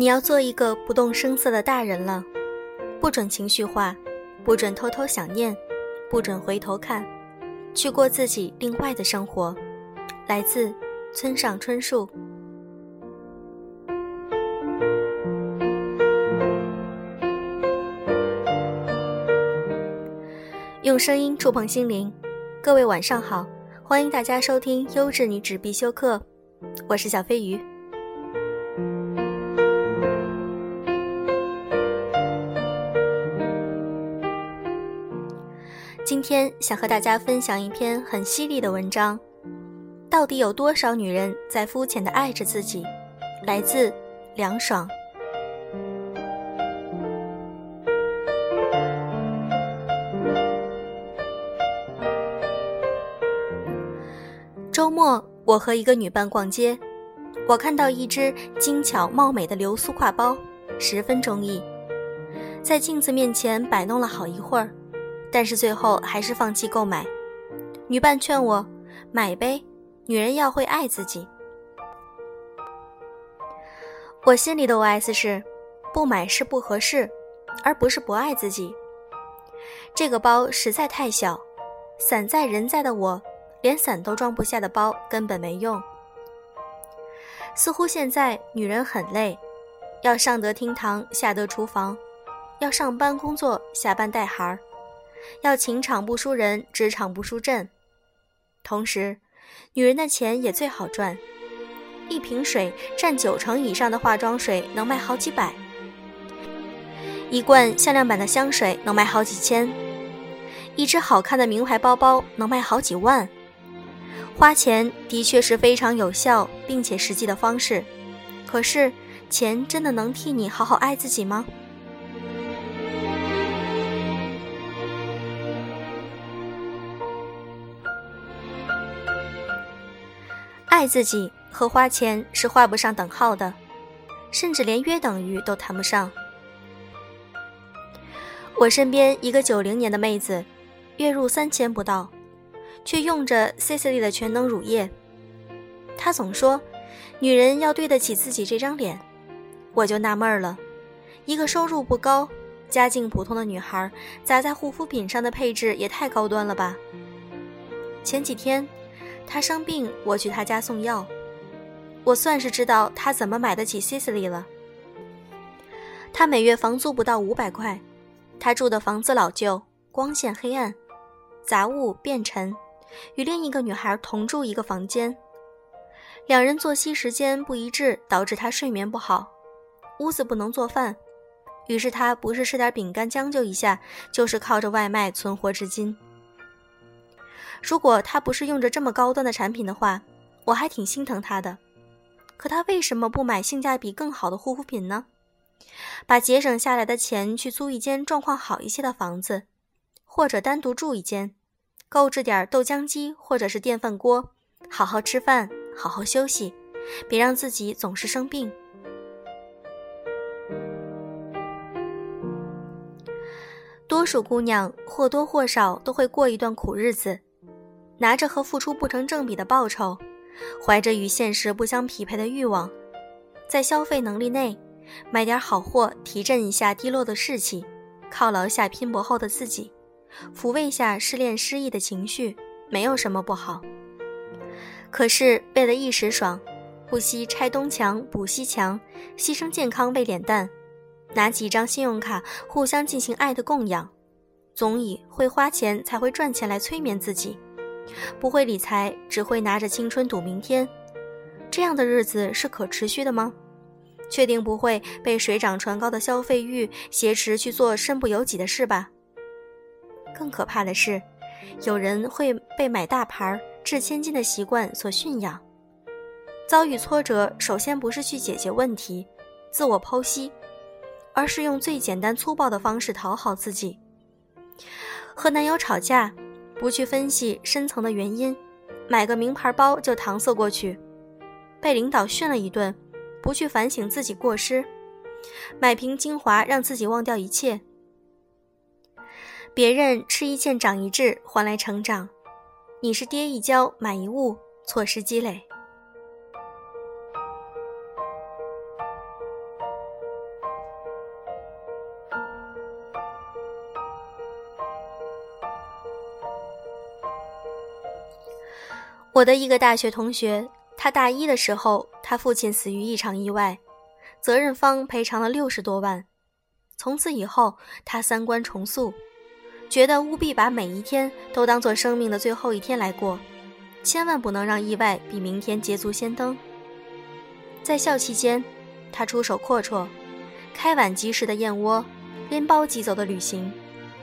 你要做一个不动声色的大人了，不准情绪化，不准偷偷想念，不准回头看，去过自己另外的生活。来自村上春树。用声音触碰心灵，各位晚上好，欢迎大家收听优质女纸必修课，我是小飞鱼。天想和大家分享一篇很犀利的文章，到底有多少女人在肤浅的爱着自己？来自凉爽。周末，我和一个女伴逛街，我看到一只精巧貌美的流苏挎包，十分中意，在镜子面前摆弄了好一会儿。但是最后还是放弃购买。女伴劝我买呗，女人要会爱自己。我心里的 OS 是：不买是不合适，而不是不爱自己。这个包实在太小，伞在人在的我，连伞都装不下的包根本没用。似乎现在女人很累，要上得厅堂，下得厨房，要上班工作，下班带孩儿。要情场不输人，职场不输阵。同时，女人的钱也最好赚。一瓶水占九成以上的化妆水能卖好几百，一罐限量版的香水能卖好几千，一只好看的名牌包包能卖好几万。花钱的确是非常有效并且实际的方式，可是，钱真的能替你好好爱自己吗？爱自己和花钱是画不上等号的，甚至连约等于都谈不上。我身边一个九零年的妹子，月入三千不到，却用着 c c l 的全能乳液。她总说，女人要对得起自己这张脸。我就纳闷了，一个收入不高、家境普通的女孩，砸在护肤品上的配置也太高端了吧？前几天。他生病，我去他家送药，我算是知道他怎么买得起 Cicely 了。他每月房租不到五百块，他住的房子老旧，光线黑暗，杂物变沉，与另一个女孩同住一个房间，两人作息时间不一致，导致他睡眠不好，屋子不能做饭，于是他不是吃点饼干将就一下，就是靠着外卖存活至今。如果他不是用着这么高端的产品的话，我还挺心疼他的。可他为什么不买性价比更好的护肤品呢？把节省下来的钱去租一间状况好一些的房子，或者单独住一间，购置点豆浆机或者是电饭锅，好好吃饭，好好休息，别让自己总是生病。多数姑娘或多或少都会过一段苦日子。拿着和付出不成正比的报酬，怀着与现实不相匹配的欲望，在消费能力内买点好货，提振一下低落的士气，犒劳下拼搏后的自己，抚慰下失恋失意的情绪，没有什么不好。可是为了一时爽，不惜拆东墙补西墙，牺牲健康喂脸蛋，拿几张信用卡互相进行爱的供养，总以会花钱才会赚钱来催眠自己。不会理财，只会拿着青春赌明天，这样的日子是可持续的吗？确定不会被水涨船高的消费欲挟持去做身不由己的事吧？更可怕的是，有人会被买大牌、掷千金的习惯所驯养。遭遇挫折，首先不是去解决问题、自我剖析，而是用最简单粗暴的方式讨好自己。和男友吵架。不去分析深层的原因，买个名牌包就搪塞过去；被领导训了一顿，不去反省自己过失，买瓶精华让自己忘掉一切。别人吃一堑长一智换来成长，你是跌一跤买一物错失积累。我的一个大学同学，他大一的时候，他父亲死于一场意外，责任方赔偿了六十多万。从此以后，他三观重塑，觉得务必把每一天都当做生命的最后一天来过，千万不能让意外比明天捷足先登。在校期间，他出手阔绰，开晚集市的燕窝，拎包即走的旅行，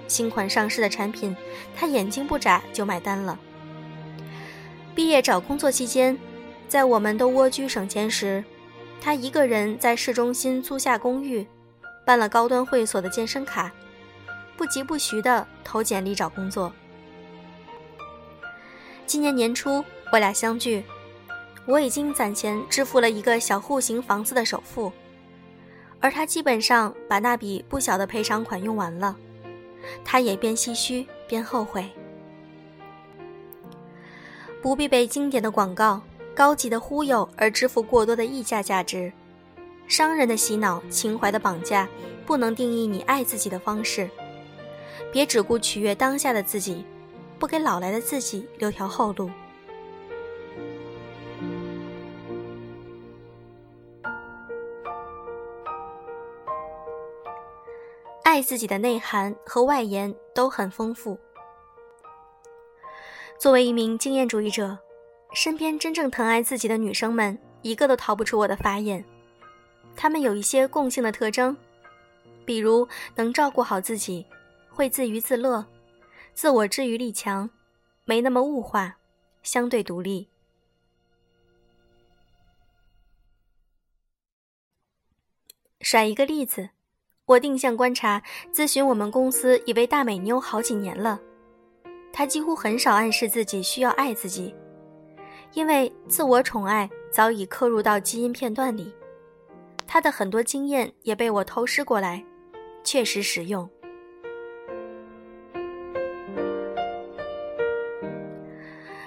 新款上市的产品，他眼睛不眨就买单了。毕业找工作期间，在我们都蜗居省钱时，他一个人在市中心租下公寓。办了高端会所的健身卡，不疾不徐地投简历找工作。今年年初，我俩相聚，我已经攒钱支付了一个小户型房子的首付，而他基本上把那笔不小的赔偿款用完了。他也边唏嘘边后悔，不必被经典的广告、高级的忽悠而支付过多的溢价价值。商人的洗脑，情怀的绑架，不能定义你爱自己的方式。别只顾取悦当下的自己，不给老来的自己留条后路。爱自己的内涵和外延都很丰富。作为一名经验主义者，身边真正疼爱自己的女生们，一个都逃不出我的法眼。她们有一些共性的特征，比如能照顾好自己，会自娱自乐，自我治愈力强，没那么物化，相对独立。甩一个例子，我定向观察、咨询我们公司一位大美妞好几年了，他几乎很少暗示自己需要爱自己，因为自我宠爱早已刻入到基因片段里。他的很多经验也被我偷师过来，确实实用。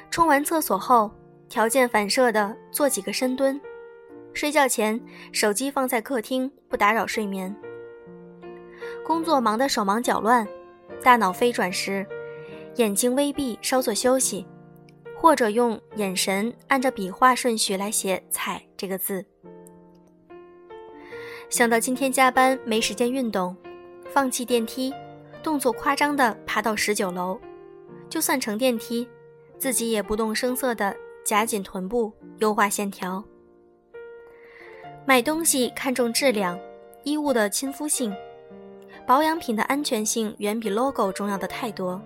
冲完厕所后，条件反射的做几个深蹲。睡觉前，手机放在客厅，不打扰睡眠。工作忙得手忙脚乱，大脑飞转时，眼睛微闭，稍作休息，或者用眼神按照笔画顺序来写“踩”这个字。想到今天加班没时间运动，放弃电梯，动作夸张的爬到十九楼，就算乘电梯，自己也不动声色的夹紧臀部，优化线条。买东西看重质量，衣物的亲肤性，保养品的安全性远比 logo 重要的太多。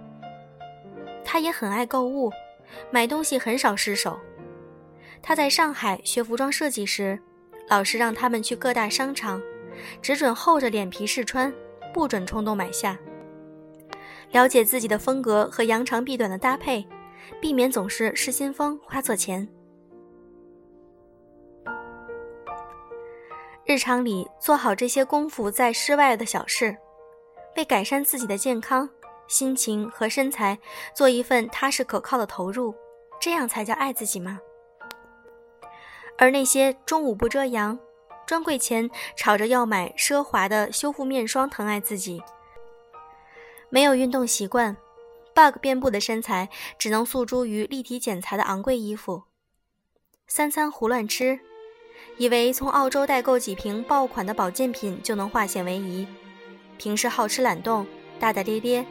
他也很爱购物，买东西很少失手。他在上海学服装设计时。老师让他们去各大商场，只准厚着脸皮试穿，不准冲动买下。了解自己的风格和扬长避短的搭配，避免总是失心疯花错钱。日常里做好这些功夫在室外的小事，为改善自己的健康、心情和身材做一份踏实可靠的投入，这样才叫爱自己吗？而那些中午不遮阳，专柜前吵着要买奢华的修复面霜疼爱自己，没有运动习惯，bug 遍布的身材只能诉诸于立体剪裁的昂贵衣服，三餐胡乱吃，以为从澳洲代购几瓶爆款的保健品就能化险为夷，平时好吃懒动，大大咧咧，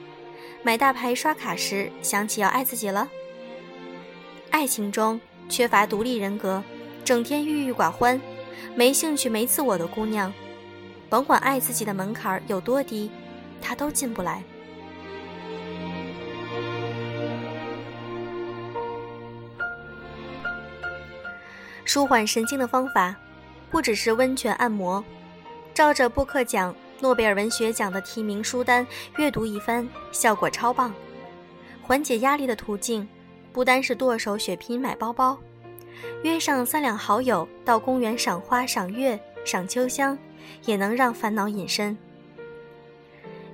买大牌刷卡时想起要爱自己了，爱情中缺乏独立人格。整天郁郁寡欢、没兴趣、没自我的姑娘，甭管爱自己的门槛有多低，她都进不来。舒缓神经的方法，不只是温泉按摩，照着布克奖、诺贝尔文学奖的提名书单阅读一番，效果超棒。缓解压力的途径，不单是剁手血拼买包包。约上三两好友到公园赏花、赏月、赏秋香，也能让烦恼隐身。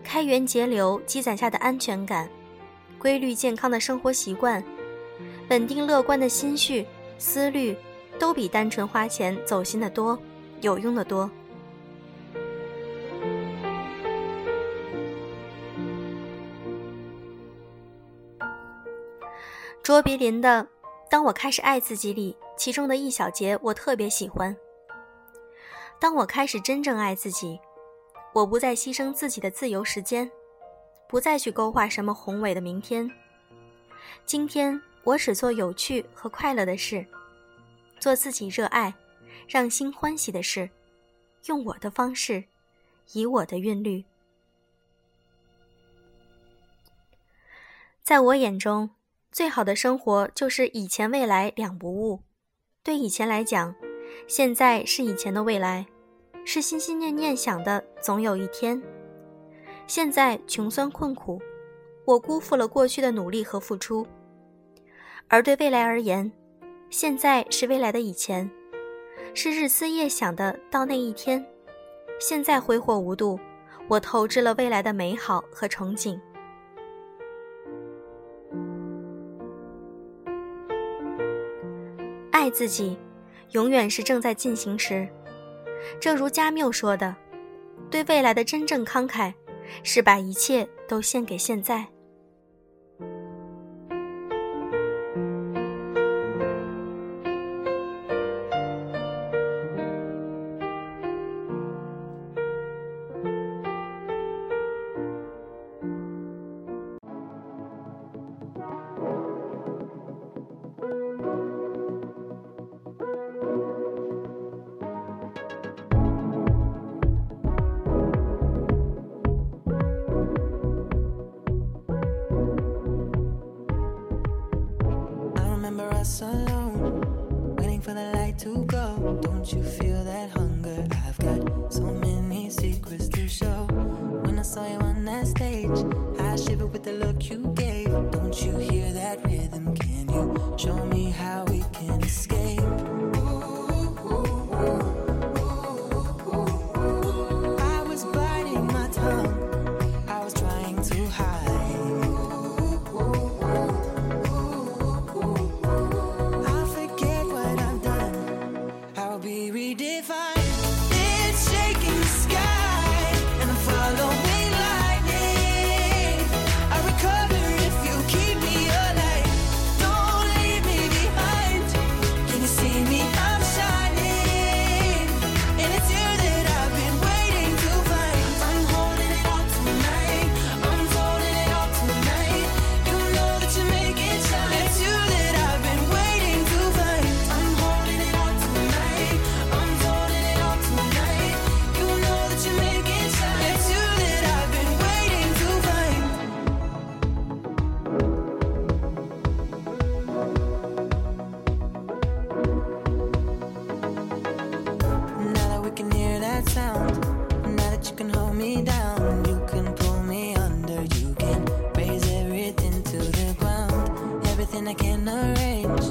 开源节流积攒下的安全感，规律健康的生活习惯，稳定乐观的心绪、思虑，都比单纯花钱走心的多，有用的多。卓别林的。当我开始爱自己里，其中的一小节我特别喜欢。当我开始真正爱自己，我不再牺牲自己的自由时间，不再去勾画什么宏伟的明天。今天我只做有趣和快乐的事，做自己热爱、让心欢喜的事，用我的方式，以我的韵律。在我眼中，最好的生活就是以前未来两不误。对以前来讲，现在是以前的未来，是心心念念想的总有一天。现在穷酸困苦，我辜负了过去的努力和付出；而对未来而言，现在是未来的以前，是日思夜想的到那一天。现在挥霍无度，我透支了未来的美好和憧憬。爱自己，永远是正在进行时。正如加缪说的：“对未来的真正慷慨，是把一切都献给现在。” The look you gave. I can't arrange.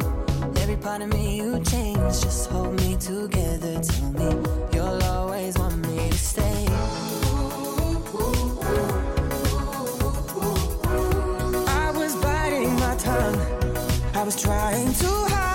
Every part of me you change. Just hold me together. Tell me you'll always want me to stay. I was biting my tongue. I was trying to hide.